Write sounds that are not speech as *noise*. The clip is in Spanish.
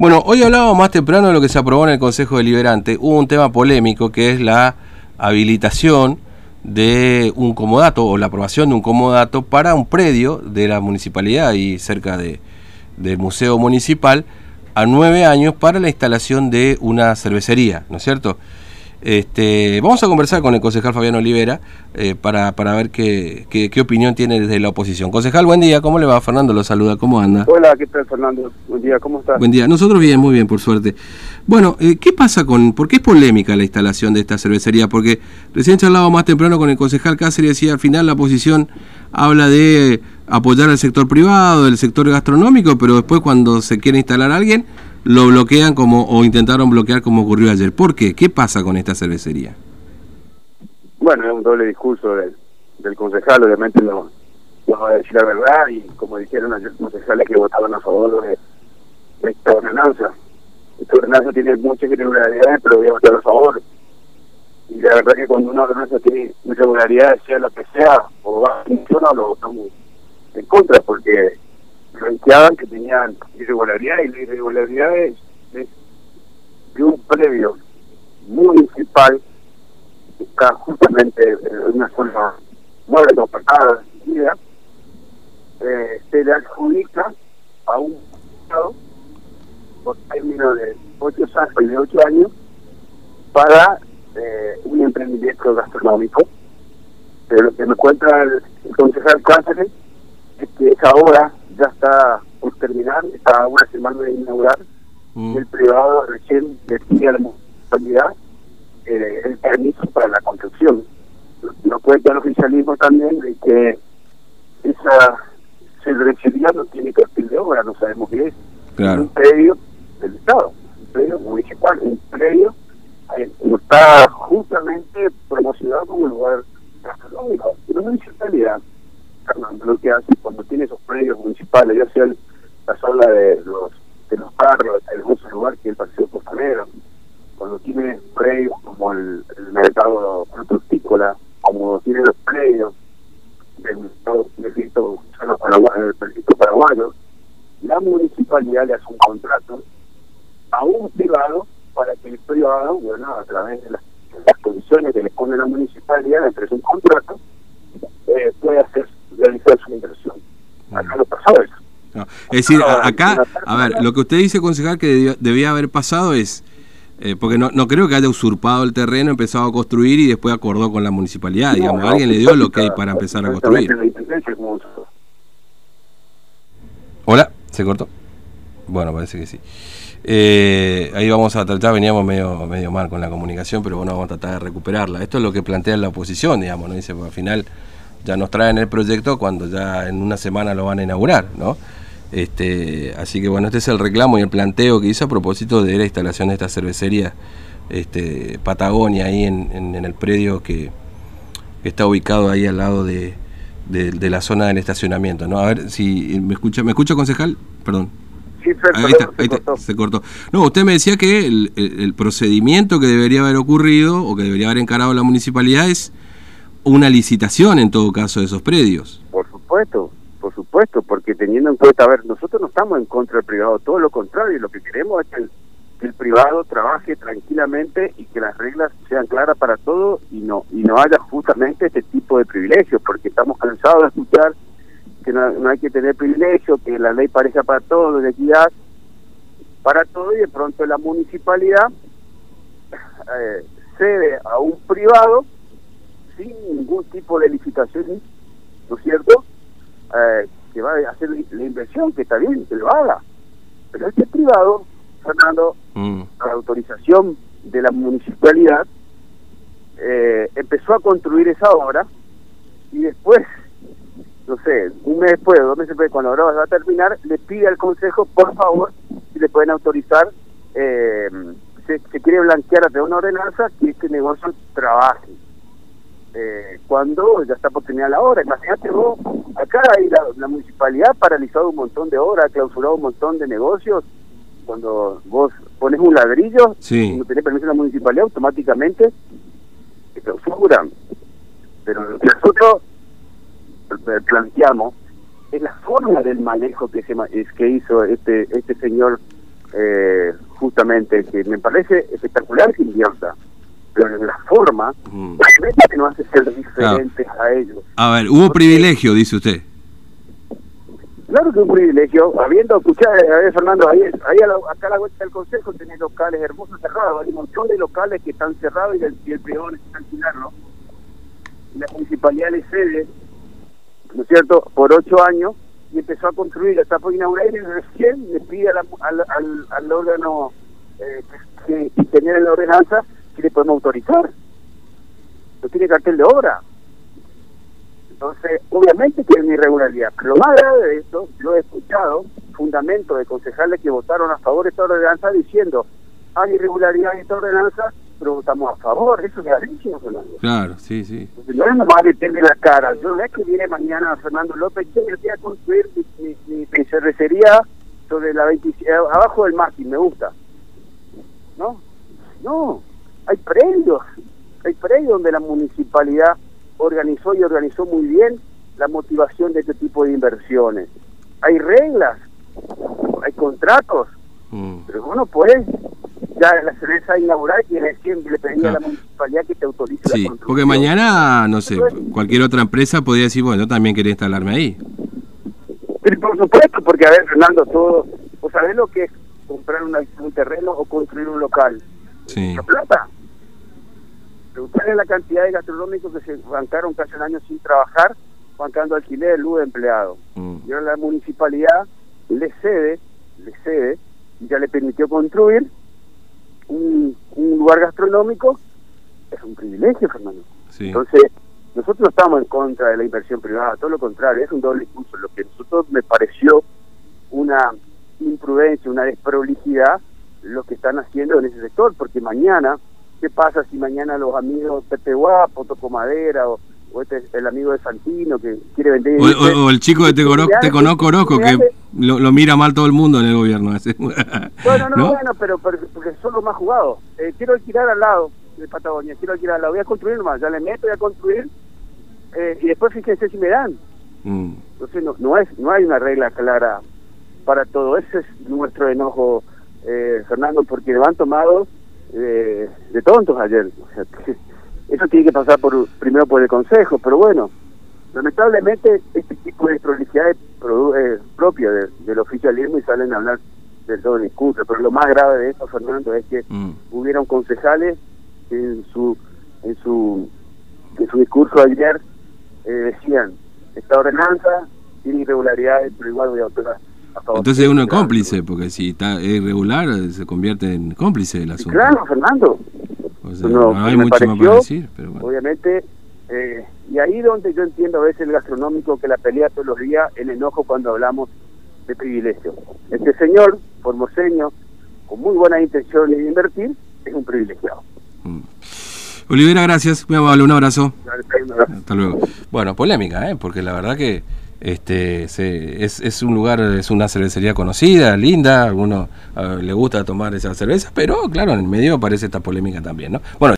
Bueno, hoy hablábamos más temprano de lo que se aprobó en el Consejo Deliberante. Hubo un tema polémico que es la habilitación de un comodato o la aprobación de un comodato para un predio de la municipalidad y cerca de, del Museo Municipal a nueve años para la instalación de una cervecería, ¿no es cierto? Este, vamos a conversar con el concejal Fabián Olivera eh, para, para ver qué, qué, opinión tiene desde la oposición. Concejal, buen día, ¿cómo le va? Fernando lo saluda, ¿cómo anda? Hola, ¿qué tal Fernando? Buen día, ¿cómo estás? Buen día, nosotros bien, muy bien, por suerte. Bueno, eh, ¿qué pasa con, por qué es polémica la instalación de esta cervecería? Porque recién charlaba más temprano con el concejal Cáceres y decía, al final la oposición habla de apoyar al sector privado, el sector gastronómico, pero después cuando se quiere instalar alguien lo bloquean como o intentaron bloquear como ocurrió ayer. ¿Por qué? ¿Qué pasa con esta cervecería? Bueno, es un doble discurso del, concejal, obviamente no, no va a decir la verdad y como dijeron ayer concejales que votaban a favor de, esta ordenanza. Esta ordenanza tiene muchas irregularidades, pero voy a votar a favor. Y la verdad que cuando una ordenanza tiene irregularidades, sea lo que sea, o va a funcionar, lo votamos en contra, porque planteaban que tenían irregularidades y la irregularidad es, de un previo municipal que está justamente en una zona muy apartada eh, se le adjudica a un Estado por término de ocho años y de ocho años para eh, un emprendimiento gastronómico. Pero lo que me cuenta el, concejal Cáceres es que es ahora ya está por terminar, está una semana de inaugurar, mm. el privado recién le pide a la municipalidad eh, el permiso para la construcción. No puede el oficialismo también de que esa cervecería no tiene perfil de obra, no sabemos qué es. un predio del Estado, un predio municipal, un predio eh, está justamente promocionado como lugar gastronómico. Pero una municipalidad lo que hace cuando tiene esos predios municipales, ya sea la zona de los de los carros, el hermoso lugar que es el Paseo Costanero, cuando tiene predios como el, mercado frutícola, como tiene los predios del mercado del paraguayo, la municipalidad le hace un contrato a un privado para que el privado, bueno, a través de las, condiciones que le pone la municipalidad, entre un contrato, eh, puede hacer realizar su inversión. Acá no pasó eso. Es decir, acá, a ver, lo que usted dice, concejal, que debía haber pasado es, eh, porque no, no creo que haya usurpado el terreno, empezado a construir y después acordó con la municipalidad, digamos, alguien le dio lo que hay para empezar a construir. Hola, ¿se cortó? Bueno, parece que sí. Eh, ahí vamos a tratar, veníamos medio, medio mal con la comunicación, pero bueno, vamos a tratar de recuperarla. Esto es lo que plantea la oposición, digamos, ¿no? Dice, pues, al final ya nos traen el proyecto cuando ya en una semana lo van a inaugurar, ¿no? Este, así que bueno, este es el reclamo y el planteo que hizo a propósito de la instalación de esta cervecería este, Patagonia ahí en, el predio que, está ubicado ahí al lado de, la zona del estacionamiento, ¿no? A ver si me escucha, ¿me escucha concejal? Perdón. Sí, ahí está, ahí está, se cortó. No, usted me decía que el, el procedimiento que debería haber ocurrido o que debería haber encarado la municipalidad es una licitación en todo caso de esos predios. Por supuesto, por supuesto, porque teniendo en cuenta, a ver, nosotros no estamos en contra del privado, todo lo contrario, lo que queremos es que el, privado trabaje tranquilamente y que las reglas sean claras para todos y no y no haya justamente este tipo de privilegios, porque estamos cansados de escuchar que no, hay que tener privilegios, que la ley pareja para todos, de equidad para todo y de pronto la municipalidad eh, cede a un privado sin ningún tipo de licitación, ¿no es cierto? Eh, que va a hacer la inversión, que está bien, que lo haga. Pero este privado, Fernando, mm. la autorización de la municipalidad, eh, empezó a construir esa obra y después, no sé, un mes después, dos meses después, cuando la obra va a terminar, le pide al Consejo, por favor, si le pueden autorizar, eh, se, se quiere blanquear a una ordenanza que este negocio trabaje eh, cuando ya está por terminar la obra. Imagínate vos, acá hay la, municipalidad ha paralizado un montón de obras, ha clausurado un montón de negocios. Cuando vos pones un ladrillo, y no tenés permiso de la municipalidad, automáticamente se clausuran. Pero lo que nosotros planteamos es la forma del manejo que se que hizo este este señor eh, justamente, que me parece espectacular que invierta, pero en la forma, Mm. que no hace ser diferentes a ellos. A ver, hubo privilegio, dice usted. Claro que un privilegio, habiendo escuchado, a ver, Fernando, ahí, ahí a la- acá a la vuelta del consejo tenés locales hermosos cerrados, hay un montón de locales que están cerrados y el, y el privado necesita alquilarlo. La municipalidad le cede, ¿no es cierto?, por ocho años y empezó a construir, está por inaugurar y recién le pide a la- al, al, al órgano eh, que, que tenía en la ordenanza le podemos autorizar. No tiene cartel de obra. Entonces, obviamente que hay una irregularidad. Pero lo más grave de esto, lo he escuchado, fundamentos de concejales que votaron a favor de esta ordenanza diciendo, hay irregularidad en esta ordenanza, pero votamos a favor. Eso es gravísimo, Fernando. Claro, sí, sí. Entonces, no es nomás meterle la cara. Yo no es que viene mañana Fernando López, yo voy a construir mi, mi, mi- mi cervecería sobre la 27, abajo del mástil, me gusta. No, no, hay predios, hay predios donde la municipalidad organizó y organizó muy bien la motivación de este tipo de inversiones. Hay reglas, hay contratos, Mm. pero uno puede, ya la cerveza inaugural tiene siempre le pedía a la municipalidad que te autorice Sí, porque mañana, no sé, cualquier otra empresa podría decir, bueno, yo también quería instalarme ahí. Pero por supuesto, porque a ver, Fernando, todo, ¿vos sabés lo que es comprar una- un terreno o construir un local? Sí. La plata. Preguntarle la cantidad de gastronómicos que se bancaron casi un año sin trabajar, bancando alquiler, luz de empleado. Mm. Y ahora la municipalidad le cede, le cede, y ya le permitió construir un, un lugar gastronómico. Es un privilegio, Fernando. Sí. Entonces, nosotros no estamos en contra de la inversión privada, todo lo contrario, es un doble discurso. Lo que a nosotros me pareció una imprudencia, una desprolijidad, lo que están haciendo en ese sector, porque mañana, ¿qué pasa si mañana los amigos Pepe Guapo, Toco Madera, o, o este, el amigo de Santino que quiere vender... O, o- o el chico de Te, Te Conozco Orozco que lo, lo mira mal todo el mundo en el gobierno. ese. *laughs* Bueno, no, ¿No? bueno, pero, pero- porque son los más jugados. Eh, quiero alquilar al lado de Patagonia, quiero alquilar al lado, voy a construir nomás, ya le meto, voy a construir, eh, y después fíjense si me dan. Mm. Entonces no, no, es, no hay una regla clara para todo. Ese es nuestro enojo, eh, Fernando, porque lo han tomado eh, de tontos ayer. O sea, que *laughs* eso tiene que pasar por primero por el Consejo, pero bueno, lamentablemente este tipo de prolijidad es produ- eh, propio de- del oficialismo y salen a hablar del todo discurso. Pero lo más grave de esto, Fernando, es que Mm. hubieron concejales que en su en su en su discurso ayer eh, decían esta ordenanza tiene irregularidades pero igual voy a favor Entonces uno es Claro. cómplice, porque si está irregular se convierte en cómplice del asunto. claro Fernando O sea, No, no hay mucho más para decir, pero bueno. obviamente eh, y ahí donde yo entiendo a veces el gastronómico que la pelea todos los días el enojo cuando hablamos de privilegio este señor formoseño con muy buenas intenciones de invertir es un privilegiado Mm. Olivera, gracias, muy amable, un abrazo. Hasta luego. Bueno, polémica, ¿eh? porque la verdad que este se, es, es un lugar, es una cervecería conocida, linda, a algunos eh, le gusta tomar esa cerveza, pero claro, en el medio aparece esta polémica también, ¿no? Bueno,